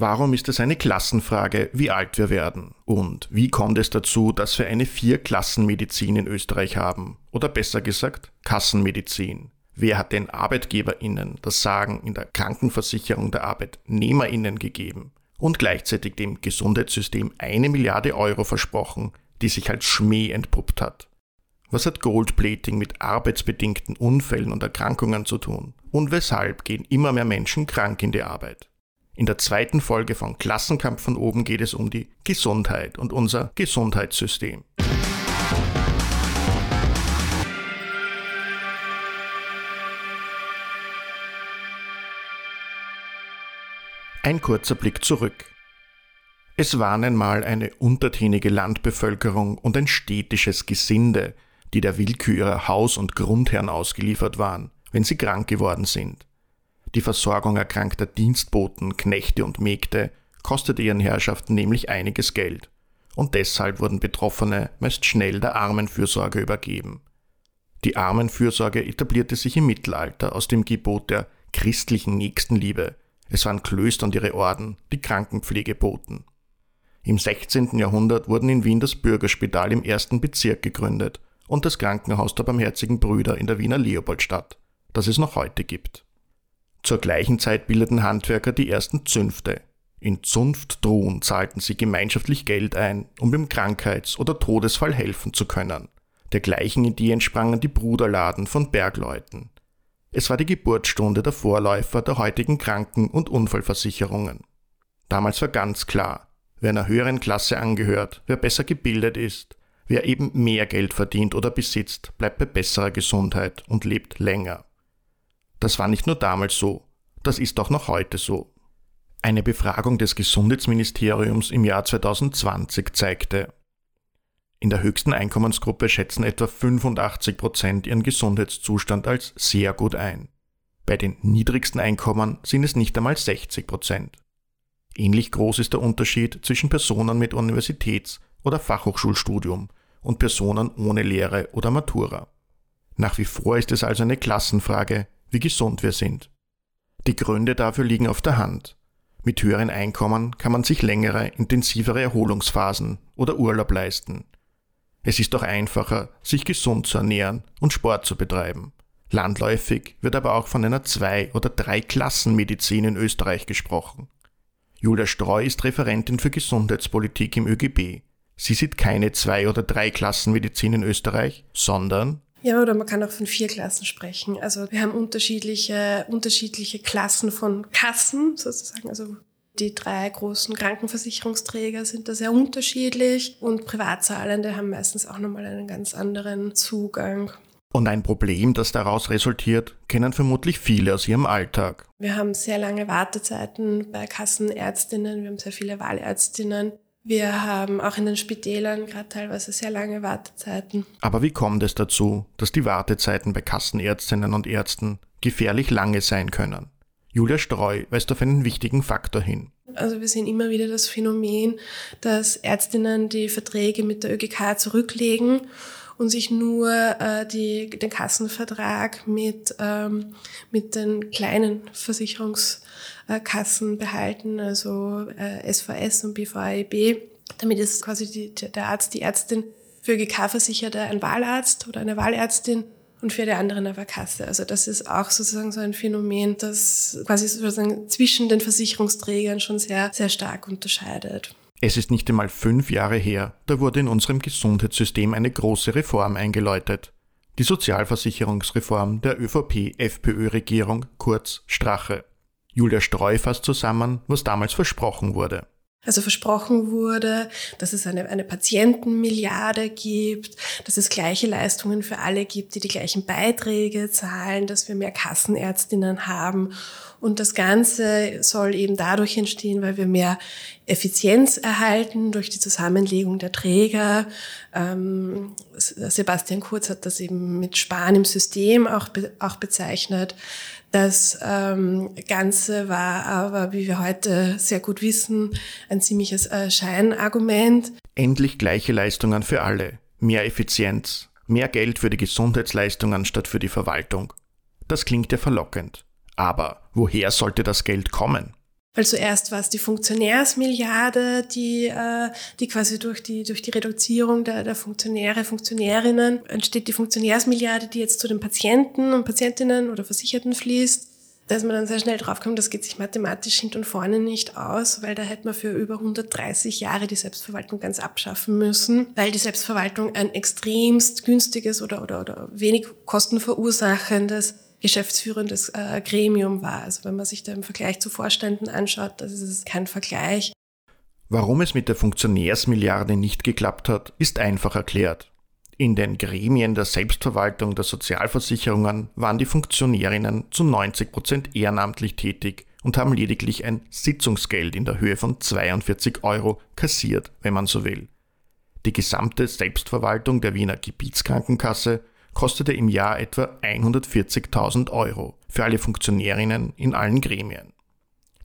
Warum ist es eine Klassenfrage, wie alt wir werden? Und wie kommt es dazu, dass wir eine Vier-Klassen-Medizin in Österreich haben? Oder besser gesagt, Kassenmedizin? Wer hat den ArbeitgeberInnen das Sagen in der Krankenversicherung der ArbeitnehmerInnen gegeben und gleichzeitig dem Gesundheitssystem eine Milliarde Euro versprochen, die sich als Schmäh entpuppt hat? Was hat Goldplating mit arbeitsbedingten Unfällen und Erkrankungen zu tun? Und weshalb gehen immer mehr Menschen krank in die Arbeit? In der zweiten Folge von Klassenkampf von oben geht es um die Gesundheit und unser Gesundheitssystem. Ein kurzer Blick zurück. Es waren einmal eine untertänige Landbevölkerung und ein städtisches Gesinde, die der Willkür ihrer Haus- und Grundherren ausgeliefert waren, wenn sie krank geworden sind. Die Versorgung erkrankter Dienstboten, Knechte und Mägde kostete ihren Herrschaften nämlich einiges Geld, und deshalb wurden Betroffene meist schnell der Armenfürsorge übergeben. Die Armenfürsorge etablierte sich im Mittelalter aus dem Gebot der christlichen Nächstenliebe. Es waren Klöster und ihre Orden, die Krankenpflege boten. Im 16. Jahrhundert wurden in Wien das Bürgerspital im ersten Bezirk gegründet und das Krankenhaus der Barmherzigen Brüder in der Wiener Leopoldstadt, das es noch heute gibt. Zur gleichen Zeit bildeten Handwerker die ersten Zünfte. In Zunftdrohen zahlten sie gemeinschaftlich Geld ein, um im Krankheits- oder Todesfall helfen zu können. Dergleichen Idee entsprangen die Bruderladen von Bergleuten. Es war die Geburtsstunde der Vorläufer der heutigen Kranken- und Unfallversicherungen. Damals war ganz klar, wer einer höheren Klasse angehört, wer besser gebildet ist, wer eben mehr Geld verdient oder besitzt, bleibt bei besserer Gesundheit und lebt länger. Das war nicht nur damals so, das ist auch noch heute so. Eine Befragung des Gesundheitsministeriums im Jahr 2020 zeigte, in der höchsten Einkommensgruppe schätzen etwa 85 Prozent ihren Gesundheitszustand als sehr gut ein. Bei den niedrigsten Einkommen sind es nicht einmal 60 Prozent. Ähnlich groß ist der Unterschied zwischen Personen mit Universitäts- oder Fachhochschulstudium und Personen ohne Lehre oder Matura. Nach wie vor ist es also eine Klassenfrage, wie gesund wir sind. Die Gründe dafür liegen auf der Hand. Mit höheren Einkommen kann man sich längere, intensivere Erholungsphasen oder Urlaub leisten. Es ist auch einfacher, sich gesund zu ernähren und Sport zu betreiben. Landläufig wird aber auch von einer Zwei- oder Drei-Klassen-Medizin in Österreich gesprochen. Julia Streu ist Referentin für Gesundheitspolitik im ÖGB. Sie sieht keine Zwei- oder Drei-Klassen-Medizin in Österreich, sondern ja, oder man kann auch von vier Klassen sprechen. Also wir haben unterschiedliche, unterschiedliche Klassen von Kassen sozusagen. Also die drei großen Krankenversicherungsträger sind da sehr unterschiedlich und Privatzahlende haben meistens auch nochmal einen ganz anderen Zugang. Und ein Problem, das daraus resultiert, kennen vermutlich viele aus ihrem Alltag. Wir haben sehr lange Wartezeiten bei Kassenärztinnen, wir haben sehr viele Wahlärztinnen. Wir haben auch in den Spitälern gerade teilweise sehr lange Wartezeiten. Aber wie kommt es dazu, dass die Wartezeiten bei Kassenärztinnen und Ärzten gefährlich lange sein können? Julia Streu weist auf einen wichtigen Faktor hin. Also wir sehen immer wieder das Phänomen, dass Ärztinnen die Verträge mit der ÖGK zurücklegen und sich nur äh, die, den Kassenvertrag mit, ähm, mit den kleinen Versicherungs Kassen behalten, also äh, SVS und BVAEB. Damit ist quasi die, der Arzt, die Ärztin für GK-Versicherte ein Wahlarzt oder eine Wahlärztin und für die anderen aber Kasse. Also das ist auch sozusagen so ein Phänomen, das quasi sozusagen zwischen den Versicherungsträgern schon sehr, sehr stark unterscheidet. Es ist nicht einmal fünf Jahre her, da wurde in unserem Gesundheitssystem eine große Reform eingeläutet. Die Sozialversicherungsreform der ÖVP-FPÖ-Regierung, kurz Strache. Julia Streu fasst zusammen, was damals versprochen wurde. Also versprochen wurde, dass es eine, eine Patientenmilliarde gibt, dass es gleiche Leistungen für alle gibt, die die gleichen Beiträge zahlen, dass wir mehr Kassenärztinnen haben. Und das Ganze soll eben dadurch entstehen, weil wir mehr Effizienz erhalten durch die Zusammenlegung der Träger. Ähm, Sebastian Kurz hat das eben mit Sparen im System auch, auch bezeichnet. Das ähm, Ganze war aber, wie wir heute sehr gut wissen, ein ziemliches äh, Scheinargument. Endlich gleiche Leistungen für alle, mehr Effizienz, mehr Geld für die Gesundheitsleistungen statt für die Verwaltung. Das klingt ja verlockend. Aber woher sollte das Geld kommen? Weil zuerst war es die Funktionärsmilliarde, die, äh, die quasi durch die, durch die Reduzierung der, der Funktionäre, Funktionärinnen entsteht die Funktionärsmilliarde, die jetzt zu den Patienten und Patientinnen oder Versicherten fließt. Da ist man dann sehr schnell draufgekommen, das geht sich mathematisch hinten und vorne nicht aus, weil da hätte man für über 130 Jahre die Selbstverwaltung ganz abschaffen müssen, weil die Selbstverwaltung ein extremst günstiges oder, oder, oder wenig kostenverursachendes geschäftsführendes äh, Gremium war. Also wenn man sich da im Vergleich zu Vorständen anschaut, das ist kein Vergleich. Warum es mit der Funktionärsmilliarde nicht geklappt hat, ist einfach erklärt. In den Gremien der Selbstverwaltung der Sozialversicherungen waren die Funktionärinnen zu 90 Prozent ehrenamtlich tätig und haben lediglich ein Sitzungsgeld in der Höhe von 42 Euro kassiert, wenn man so will. Die gesamte Selbstverwaltung der Wiener Gebietskrankenkasse kostete im Jahr etwa 140.000 Euro für alle Funktionärinnen in allen Gremien.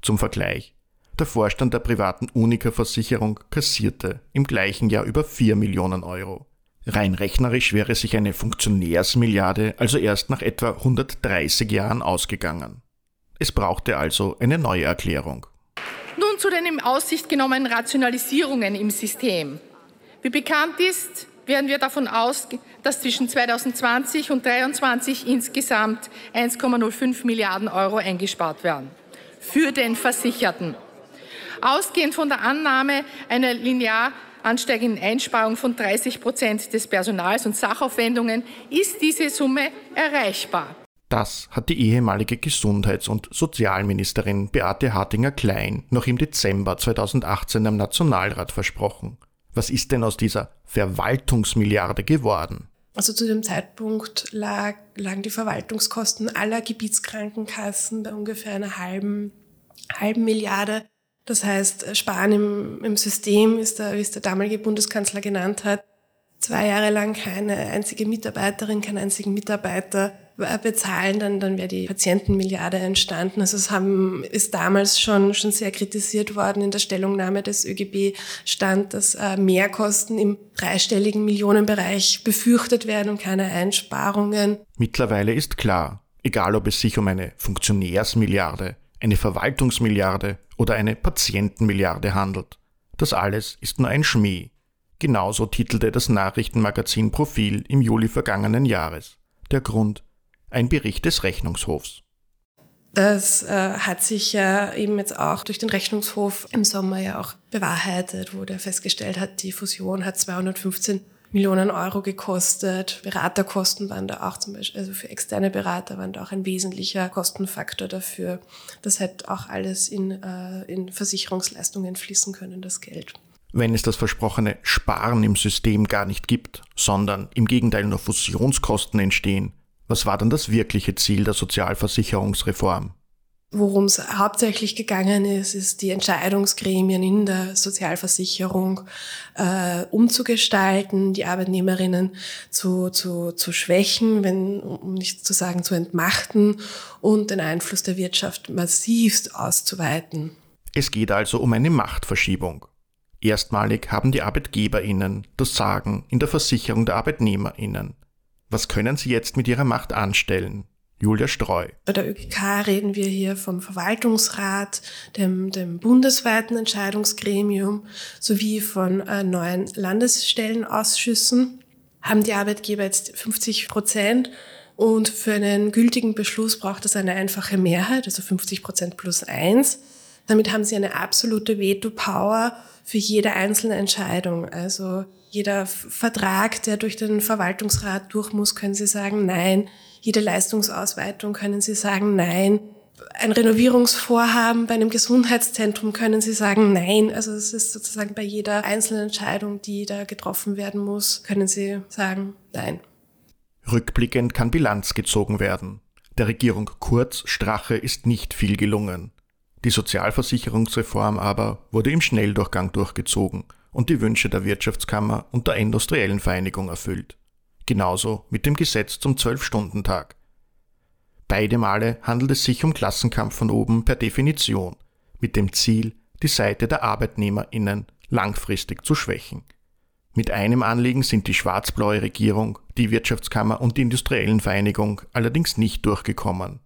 Zum Vergleich, der Vorstand der privaten Unica-Versicherung kassierte im gleichen Jahr über 4 Millionen Euro. Rein rechnerisch wäre sich eine Funktionärsmilliarde also erst nach etwa 130 Jahren ausgegangen. Es brauchte also eine neue Erklärung. Nun zu den in Aussicht genommenen Rationalisierungen im System. Wie bekannt ist, werden wir davon ausgehen, dass zwischen 2020 und 2023 insgesamt 1,05 Milliarden Euro eingespart werden für den Versicherten. Ausgehend von der Annahme einer linear ansteigenden Einsparung von 30 Prozent des Personals und Sachaufwendungen ist diese Summe erreichbar. Das hat die ehemalige Gesundheits- und Sozialministerin Beate Hartinger-Klein noch im Dezember 2018 am Nationalrat versprochen. Was ist denn aus dieser Verwaltungsmilliarde geworden? Also zu dem Zeitpunkt lag, lagen die Verwaltungskosten aller Gebietskrankenkassen bei ungefähr einer halben, halben Milliarde. Das heißt, Sparen im, im System ist da, wie es der damalige Bundeskanzler genannt hat, zwei Jahre lang keine einzige Mitarbeiterin, keinen einzigen Mitarbeiter bezahlen, dann, dann wäre die Patientenmilliarde entstanden. Also es haben, ist damals schon, schon sehr kritisiert worden. In der Stellungnahme des ÖGB stand, dass äh, Mehrkosten im dreistelligen Millionenbereich befürchtet werden und keine Einsparungen. Mittlerweile ist klar, egal ob es sich um eine Funktionärsmilliarde, eine Verwaltungsmilliarde oder eine Patientenmilliarde handelt. Das alles ist nur ein Schmäh. Genauso titelte das Nachrichtenmagazin Profil im Juli vergangenen Jahres. Der Grund ein Bericht des Rechnungshofs. Das äh, hat sich ja eben jetzt auch durch den Rechnungshof im Sommer ja auch bewahrheitet, wo der festgestellt hat, die Fusion hat 215 Millionen Euro gekostet. Beraterkosten waren da auch zum Beispiel, also für externe Berater waren da auch ein wesentlicher Kostenfaktor dafür. Das hätte auch alles in, äh, in Versicherungsleistungen fließen können, das Geld. Wenn es das versprochene Sparen im System gar nicht gibt, sondern im Gegenteil nur Fusionskosten entstehen, was war dann das wirkliche Ziel der Sozialversicherungsreform? Worum es hauptsächlich gegangen ist, ist die Entscheidungsgremien in der Sozialversicherung äh, umzugestalten, die Arbeitnehmerinnen zu, zu, zu schwächen, wenn, um nicht zu sagen zu entmachten und den Einfluss der Wirtschaft massivst auszuweiten. Es geht also um eine Machtverschiebung. Erstmalig haben die Arbeitgeberinnen das Sagen in der Versicherung der Arbeitnehmerinnen. Was können Sie jetzt mit Ihrer Macht anstellen? Julia Streu. Bei der ÖGK reden wir hier vom Verwaltungsrat, dem, dem bundesweiten Entscheidungsgremium sowie von äh, neuen Landesstellenausschüssen. Haben die Arbeitgeber jetzt 50 Prozent und für einen gültigen Beschluss braucht es eine einfache Mehrheit, also 50 Prozent plus eins. Damit haben sie eine absolute Veto-Power für jede einzelne Entscheidung. Also jeder Vertrag, der durch den Verwaltungsrat durch muss, können Sie sagen Nein. Jede Leistungsausweitung können Sie sagen Nein. Ein Renovierungsvorhaben bei einem Gesundheitszentrum können Sie sagen Nein. Also es ist sozusagen bei jeder einzelnen Entscheidung, die da getroffen werden muss, können Sie sagen Nein. Rückblickend kann Bilanz gezogen werden. Der Regierung Kurz Strache ist nicht viel gelungen. Die Sozialversicherungsreform aber wurde im Schnelldurchgang durchgezogen und die Wünsche der Wirtschaftskammer und der industriellen Vereinigung erfüllt. Genauso mit dem Gesetz zum Zwölf-Stunden-Tag. Beide Male handelt es sich um Klassenkampf von oben per Definition, mit dem Ziel, die Seite der ArbeitnehmerInnen langfristig zu schwächen. Mit einem Anliegen sind die schwarz-blaue Regierung, die Wirtschaftskammer und die industriellen Vereinigung allerdings nicht durchgekommen.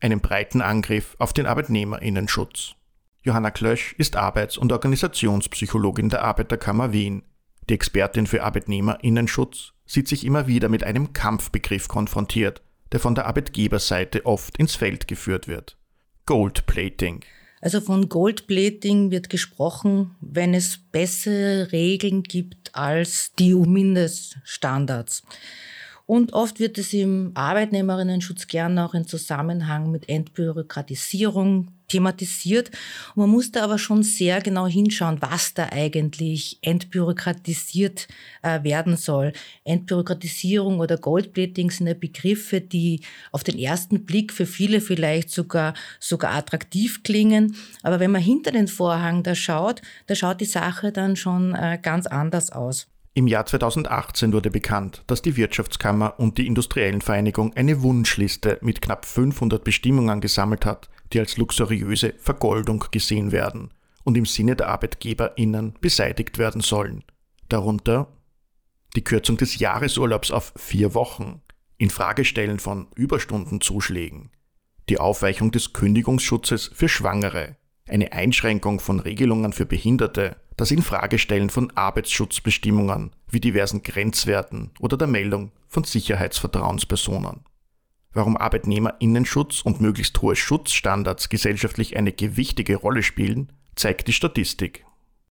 Einen breiten Angriff auf den ArbeitnehmerInnenschutz. Johanna Klösch ist Arbeits- und Organisationspsychologin der Arbeiterkammer Wien. Die Expertin für Arbeitnehmerinnenschutz sieht sich immer wieder mit einem Kampfbegriff konfrontiert, der von der Arbeitgeberseite oft ins Feld geführt wird. Goldplating. Also von Goldplating wird gesprochen, wenn es bessere Regeln gibt als die EU-Mindeststandards. Und oft wird es im Arbeitnehmerinnenschutz gern auch in Zusammenhang mit Entbürokratisierung thematisiert. Und man muss da aber schon sehr genau hinschauen, was da eigentlich entbürokratisiert äh, werden soll. Entbürokratisierung oder Goldplating sind ja Begriffe, die auf den ersten Blick für viele vielleicht sogar, sogar attraktiv klingen. Aber wenn man hinter den Vorhang da schaut, da schaut die Sache dann schon äh, ganz anders aus. Im Jahr 2018 wurde bekannt, dass die Wirtschaftskammer und die Industriellen Vereinigung eine Wunschliste mit knapp 500 Bestimmungen gesammelt hat, die als luxuriöse Vergoldung gesehen werden und im Sinne der ArbeitgeberInnen beseitigt werden sollen. Darunter die Kürzung des Jahresurlaubs auf vier Wochen, Infragestellen von Überstundenzuschlägen, die Aufweichung des Kündigungsschutzes für Schwangere, eine Einschränkung von Regelungen für Behinderte, das Infragestellen von Arbeitsschutzbestimmungen wie diversen Grenzwerten oder der Meldung von Sicherheitsvertrauenspersonen. Warum Arbeitnehmerinnenschutz und möglichst hohe Schutzstandards gesellschaftlich eine gewichtige Rolle spielen, zeigt die Statistik.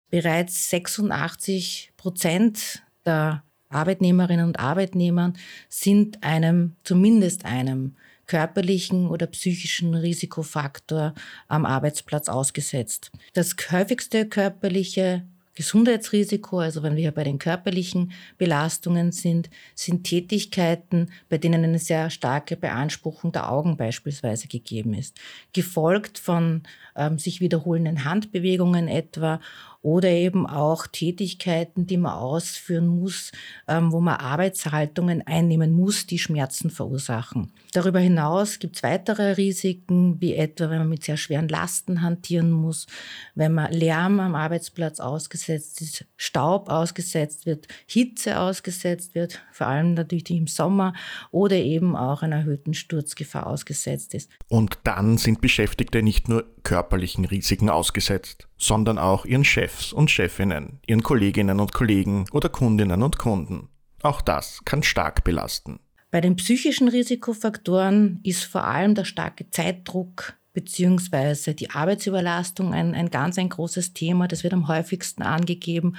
Bereits 86 Prozent der Arbeitnehmerinnen und Arbeitnehmer sind einem, zumindest einem körperlichen oder psychischen Risikofaktor am Arbeitsplatz ausgesetzt. Das häufigste körperliche Gesundheitsrisiko, also wenn wir bei den körperlichen Belastungen sind, sind Tätigkeiten, bei denen eine sehr starke Beanspruchung der Augen beispielsweise gegeben ist, gefolgt von ähm, sich wiederholenden Handbewegungen etwa oder eben auch Tätigkeiten, die man ausführen muss, ähm, wo man Arbeitshaltungen einnehmen muss, die Schmerzen verursachen. Darüber hinaus gibt es weitere Risiken, wie etwa, wenn man mit sehr schweren Lasten hantieren muss, wenn man Lärm am Arbeitsplatz ausgesetzt ist, Staub ausgesetzt wird, Hitze ausgesetzt wird, vor allem natürlich im Sommer, oder eben auch einer erhöhten Sturzgefahr ausgesetzt ist. Und dann sind Beschäftigte nicht nur körperlichen Risiken ausgesetzt, sondern auch ihren Chefs und Chefinnen, ihren Kolleginnen und Kollegen oder Kundinnen und Kunden. Auch das kann stark belasten. Bei den psychischen Risikofaktoren ist vor allem der starke Zeitdruck bzw. die Arbeitsüberlastung ein, ein ganz ein großes Thema. Das wird am häufigsten angegeben,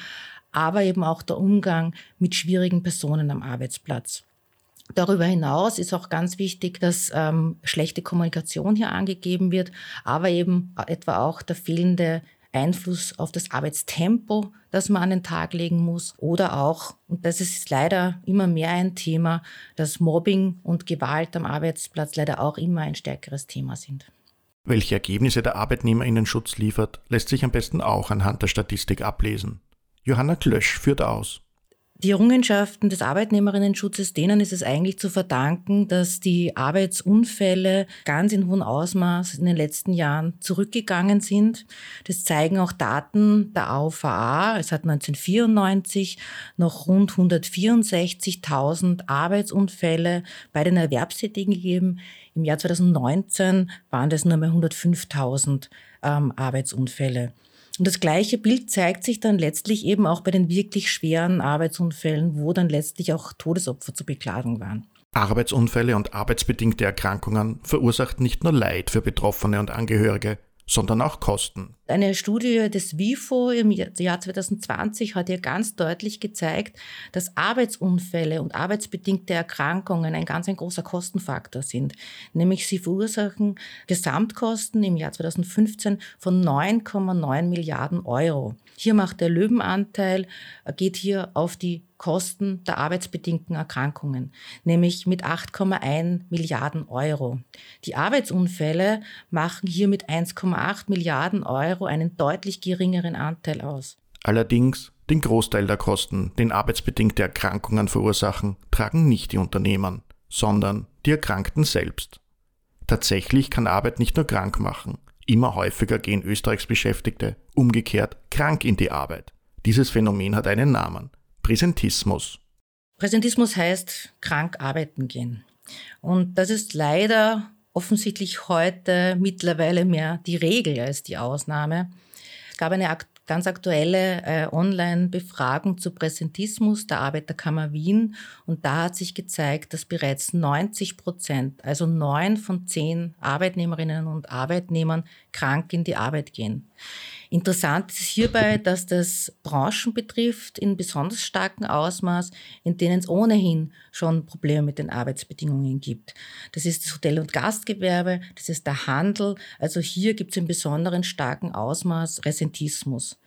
aber eben auch der Umgang mit schwierigen Personen am Arbeitsplatz. Darüber hinaus ist auch ganz wichtig, dass ähm, schlechte Kommunikation hier angegeben wird, aber eben etwa auch der fehlende Einfluss auf das Arbeitstempo, das man an den Tag legen muss. Oder auch, und das ist leider immer mehr ein Thema, dass Mobbing und Gewalt am Arbeitsplatz leider auch immer ein stärkeres Thema sind. Welche Ergebnisse der Arbeitnehmerinnenschutz liefert, lässt sich am besten auch anhand der Statistik ablesen. Johanna Klösch führt aus. Die Errungenschaften des Arbeitnehmerinnenschutzes, denen ist es eigentlich zu verdanken, dass die Arbeitsunfälle ganz in hohem Ausmaß in den letzten Jahren zurückgegangen sind. Das zeigen auch Daten der AUVA. Es hat 1994 noch rund 164.000 Arbeitsunfälle bei den Erwerbstätigen gegeben. Im Jahr 2019 waren das nur mehr 105.000 ähm, Arbeitsunfälle. Und das gleiche Bild zeigt sich dann letztlich eben auch bei den wirklich schweren Arbeitsunfällen, wo dann letztlich auch Todesopfer zu beklagen waren. Arbeitsunfälle und arbeitsbedingte Erkrankungen verursachten nicht nur Leid für Betroffene und Angehörige, sondern auch Kosten. Eine Studie des WIFO im Jahr 2020 hat ja ganz deutlich gezeigt, dass Arbeitsunfälle und arbeitsbedingte Erkrankungen ein ganz ein großer Kostenfaktor sind. Nämlich sie verursachen Gesamtkosten im Jahr 2015 von 9,9 Milliarden Euro. Hier macht der Löwenanteil, geht hier auf die Kosten der arbeitsbedingten Erkrankungen, nämlich mit 8,1 Milliarden Euro. Die Arbeitsunfälle machen hier mit 1,8 Milliarden Euro einen deutlich geringeren Anteil aus. Allerdings den Großteil der Kosten, den arbeitsbedingte Erkrankungen verursachen, tragen nicht die Unternehmen, sondern die Erkrankten selbst. Tatsächlich kann Arbeit nicht nur krank machen. Immer häufiger gehen Österreichs Beschäftigte umgekehrt krank in die Arbeit. Dieses Phänomen hat einen Namen. Präsentismus. Präsentismus heißt krank arbeiten gehen. Und das ist leider offensichtlich heute mittlerweile mehr die Regel als die Ausnahme. Es gab eine ganz aktuelle äh, Online-Befragung zu Präsentismus der Arbeiterkammer Wien. Und da hat sich gezeigt, dass bereits 90 Prozent, also neun von zehn Arbeitnehmerinnen und Arbeitnehmern krank in die Arbeit gehen. Interessant ist hierbei, dass das Branchen betrifft in besonders starkem Ausmaß, in denen es ohnehin schon Probleme mit den Arbeitsbedingungen gibt. Das ist das Hotel- und Gastgewerbe, das ist der Handel. Also hier gibt es in besonderen starken Ausmaß Resentismus.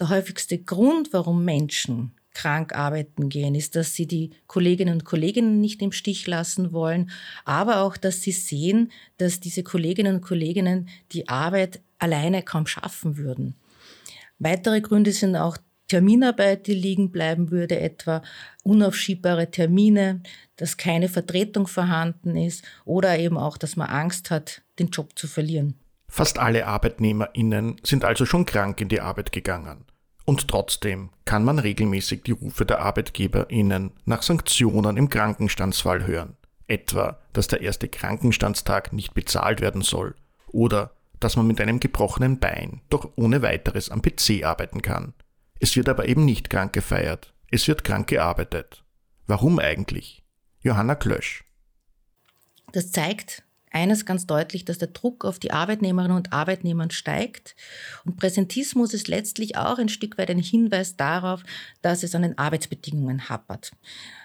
Der häufigste Grund, warum Menschen krank arbeiten gehen, ist, dass sie die Kolleginnen und Kollegen nicht im Stich lassen wollen, aber auch, dass sie sehen, dass diese Kolleginnen und Kollegen die Arbeit alleine kaum schaffen würden. Weitere Gründe sind auch Terminarbeit, die liegen bleiben würde, etwa unaufschiebbare Termine, dass keine Vertretung vorhanden ist oder eben auch, dass man Angst hat, den Job zu verlieren. Fast alle Arbeitnehmerinnen sind also schon krank in die Arbeit gegangen. Und trotzdem kann man regelmäßig die Rufe der Arbeitgeberinnen nach Sanktionen im Krankenstandsfall hören. Etwa, dass der erste Krankenstandstag nicht bezahlt werden soll oder dass man mit einem gebrochenen Bein doch ohne weiteres am PC arbeiten kann. Es wird aber eben nicht krank gefeiert, es wird krank gearbeitet. Warum eigentlich? Johanna Klösch. Das zeigt eines ganz deutlich, dass der Druck auf die Arbeitnehmerinnen und Arbeitnehmer steigt. Und Präsentismus ist letztlich auch ein Stück weit ein Hinweis darauf, dass es an den Arbeitsbedingungen happert.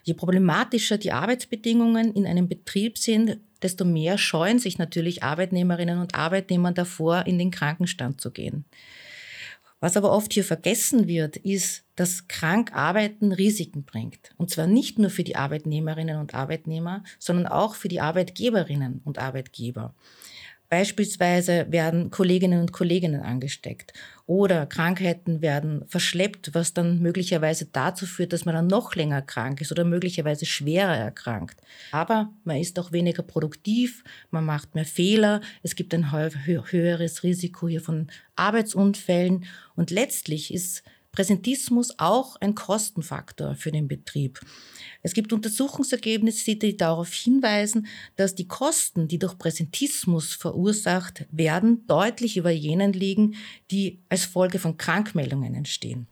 Je problematischer die Arbeitsbedingungen in einem Betrieb sind, desto mehr scheuen sich natürlich Arbeitnehmerinnen und Arbeitnehmer davor, in den Krankenstand zu gehen. Was aber oft hier vergessen wird, ist, dass Krankarbeiten Risiken bringt. Und zwar nicht nur für die Arbeitnehmerinnen und Arbeitnehmer, sondern auch für die Arbeitgeberinnen und Arbeitgeber. Beispielsweise werden Kolleginnen und Kollegen angesteckt oder Krankheiten werden verschleppt, was dann möglicherweise dazu führt, dass man dann noch länger krank ist oder möglicherweise schwerer erkrankt. Aber man ist auch weniger produktiv, man macht mehr Fehler, es gibt ein höheres Risiko hier von Arbeitsunfällen und letztlich ist Präsentismus auch ein Kostenfaktor für den Betrieb. Es gibt Untersuchungsergebnisse, die darauf hinweisen, dass die Kosten, die durch Präsentismus verursacht werden, deutlich über jenen liegen, die als Folge von Krankmeldungen entstehen.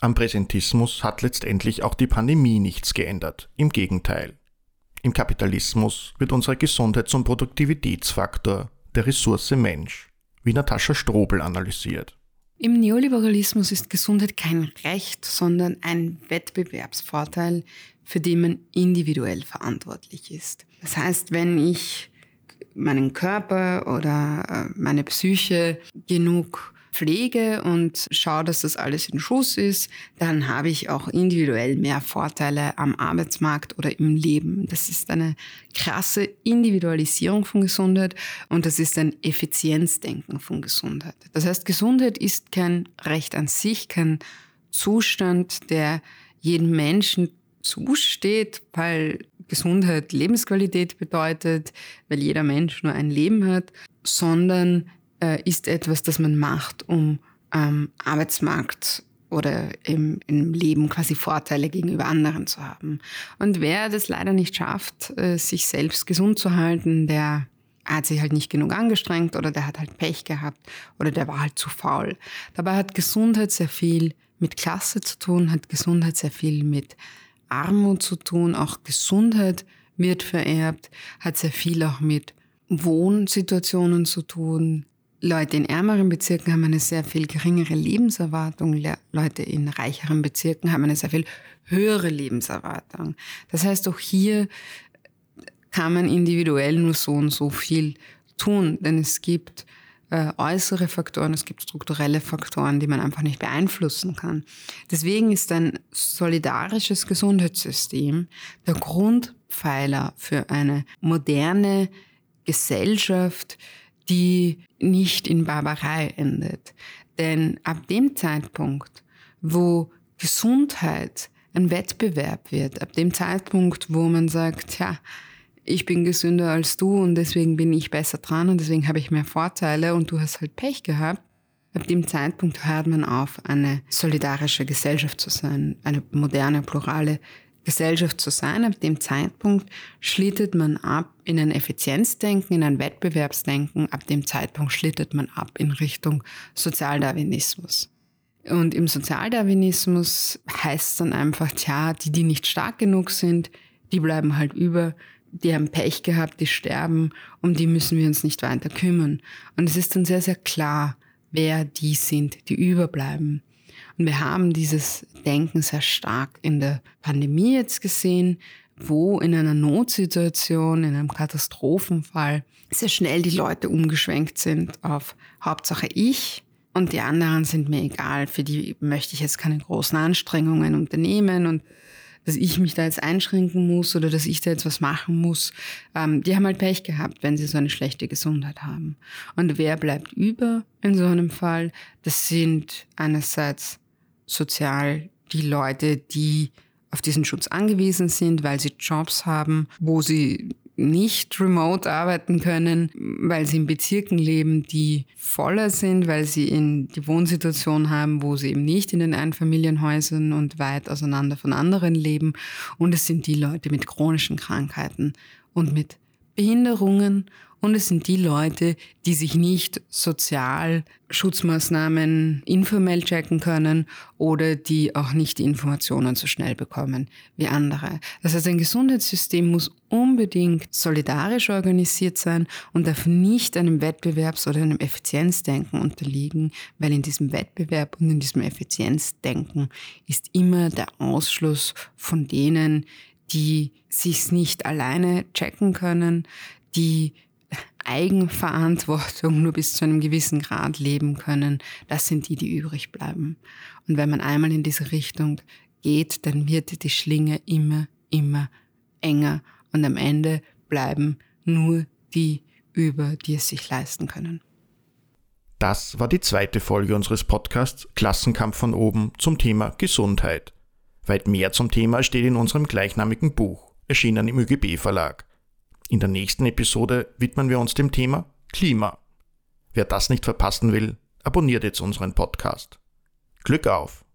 Am Präsentismus hat letztendlich auch die Pandemie nichts geändert. Im Gegenteil. Im Kapitalismus wird unsere Gesundheit zum Produktivitätsfaktor der Ressource Mensch, wie Natascha Strobel analysiert. Im Neoliberalismus ist Gesundheit kein Recht, sondern ein Wettbewerbsvorteil, für den man individuell verantwortlich ist. Das heißt, wenn ich meinen Körper oder äh, meine Psyche genug pflege und schaue, dass das alles in Schuss ist, dann habe ich auch individuell mehr Vorteile am Arbeitsmarkt oder im Leben. Das ist eine krasse Individualisierung von Gesundheit und das ist ein Effizienzdenken von Gesundheit. Das heißt, Gesundheit ist kein Recht an sich, kein Zustand, der jedem Menschen zusteht, weil Gesundheit Lebensqualität bedeutet, weil jeder Mensch nur ein Leben hat, sondern äh, ist etwas, das man macht, um am Arbeitsmarkt oder im, im Leben quasi Vorteile gegenüber anderen zu haben. Und wer das leider nicht schafft, äh, sich selbst gesund zu halten, der hat sich halt nicht genug angestrengt oder der hat halt Pech gehabt oder der war halt zu faul. Dabei hat Gesundheit sehr viel mit Klasse zu tun, hat Gesundheit sehr viel mit Armut zu tun, auch Gesundheit wird vererbt, hat sehr viel auch mit Wohnsituationen zu tun. Leute in ärmeren Bezirken haben eine sehr viel geringere Lebenserwartung. Leute in reicheren Bezirken haben eine sehr viel höhere Lebenserwartung. Das heißt, auch hier kann man individuell nur so und so viel tun, denn es gibt äh, äußere Faktoren, es gibt strukturelle Faktoren, die man einfach nicht beeinflussen kann. Deswegen ist ein solidarisches Gesundheitssystem der Grundpfeiler für eine moderne Gesellschaft, die nicht in Barbarei endet. Denn ab dem Zeitpunkt, wo Gesundheit ein Wettbewerb wird, ab dem Zeitpunkt, wo man sagt, ja, ich bin gesünder als du und deswegen bin ich besser dran und deswegen habe ich mehr Vorteile und du hast halt Pech gehabt. Ab dem Zeitpunkt hört man auf, eine solidarische Gesellschaft zu sein, eine moderne, plurale Gesellschaft zu sein, ab dem Zeitpunkt schlittert man ab in ein Effizienzdenken, in ein Wettbewerbsdenken, ab dem Zeitpunkt schlittert man ab in Richtung Sozialdarwinismus. Und im Sozialdarwinismus heißt es dann einfach, tja, die, die nicht stark genug sind, die bleiben halt über, die haben Pech gehabt, die sterben, um die müssen wir uns nicht weiter kümmern. Und es ist dann sehr, sehr klar, wer die sind, die überbleiben. Und wir haben dieses Denken sehr stark in der Pandemie jetzt gesehen, wo in einer Notsituation, in einem Katastrophenfall sehr schnell die Leute umgeschwenkt sind auf Hauptsache ich und die anderen sind mir egal, für die möchte ich jetzt keine großen Anstrengungen unternehmen und dass ich mich da jetzt einschränken muss oder dass ich da jetzt was machen muss. Ähm, die haben halt Pech gehabt, wenn sie so eine schlechte Gesundheit haben. Und wer bleibt über in so einem Fall? Das sind einerseits sozial die Leute, die auf diesen Schutz angewiesen sind, weil sie Jobs haben, wo sie nicht remote arbeiten können, weil sie in Bezirken leben, die voller sind, weil sie in die Wohnsituation haben, wo sie eben nicht in den Einfamilienhäusern und weit auseinander von anderen leben. Und es sind die Leute mit chronischen Krankheiten und mit Behinderungen und es sind die Leute, die sich nicht sozial Schutzmaßnahmen informell checken können oder die auch nicht die Informationen so schnell bekommen wie andere. Das heißt, ein Gesundheitssystem muss unbedingt solidarisch organisiert sein und darf nicht einem Wettbewerbs- oder einem Effizienzdenken unterliegen, weil in diesem Wettbewerb und in diesem Effizienzdenken ist immer der Ausschluss von denen, die sich's nicht alleine checken können, die Eigenverantwortung nur bis zu einem gewissen Grad leben können, das sind die, die übrig bleiben. Und wenn man einmal in diese Richtung geht, dann wird die Schlinge immer, immer enger und am Ende bleiben nur die über, die es sich leisten können. Das war die zweite Folge unseres Podcasts Klassenkampf von oben zum Thema Gesundheit. Weit mehr zum Thema steht in unserem gleichnamigen Buch, erschienen im ÖGB Verlag. In der nächsten Episode widmen wir uns dem Thema Klima. Wer das nicht verpassen will, abonniert jetzt unseren Podcast. Glück auf!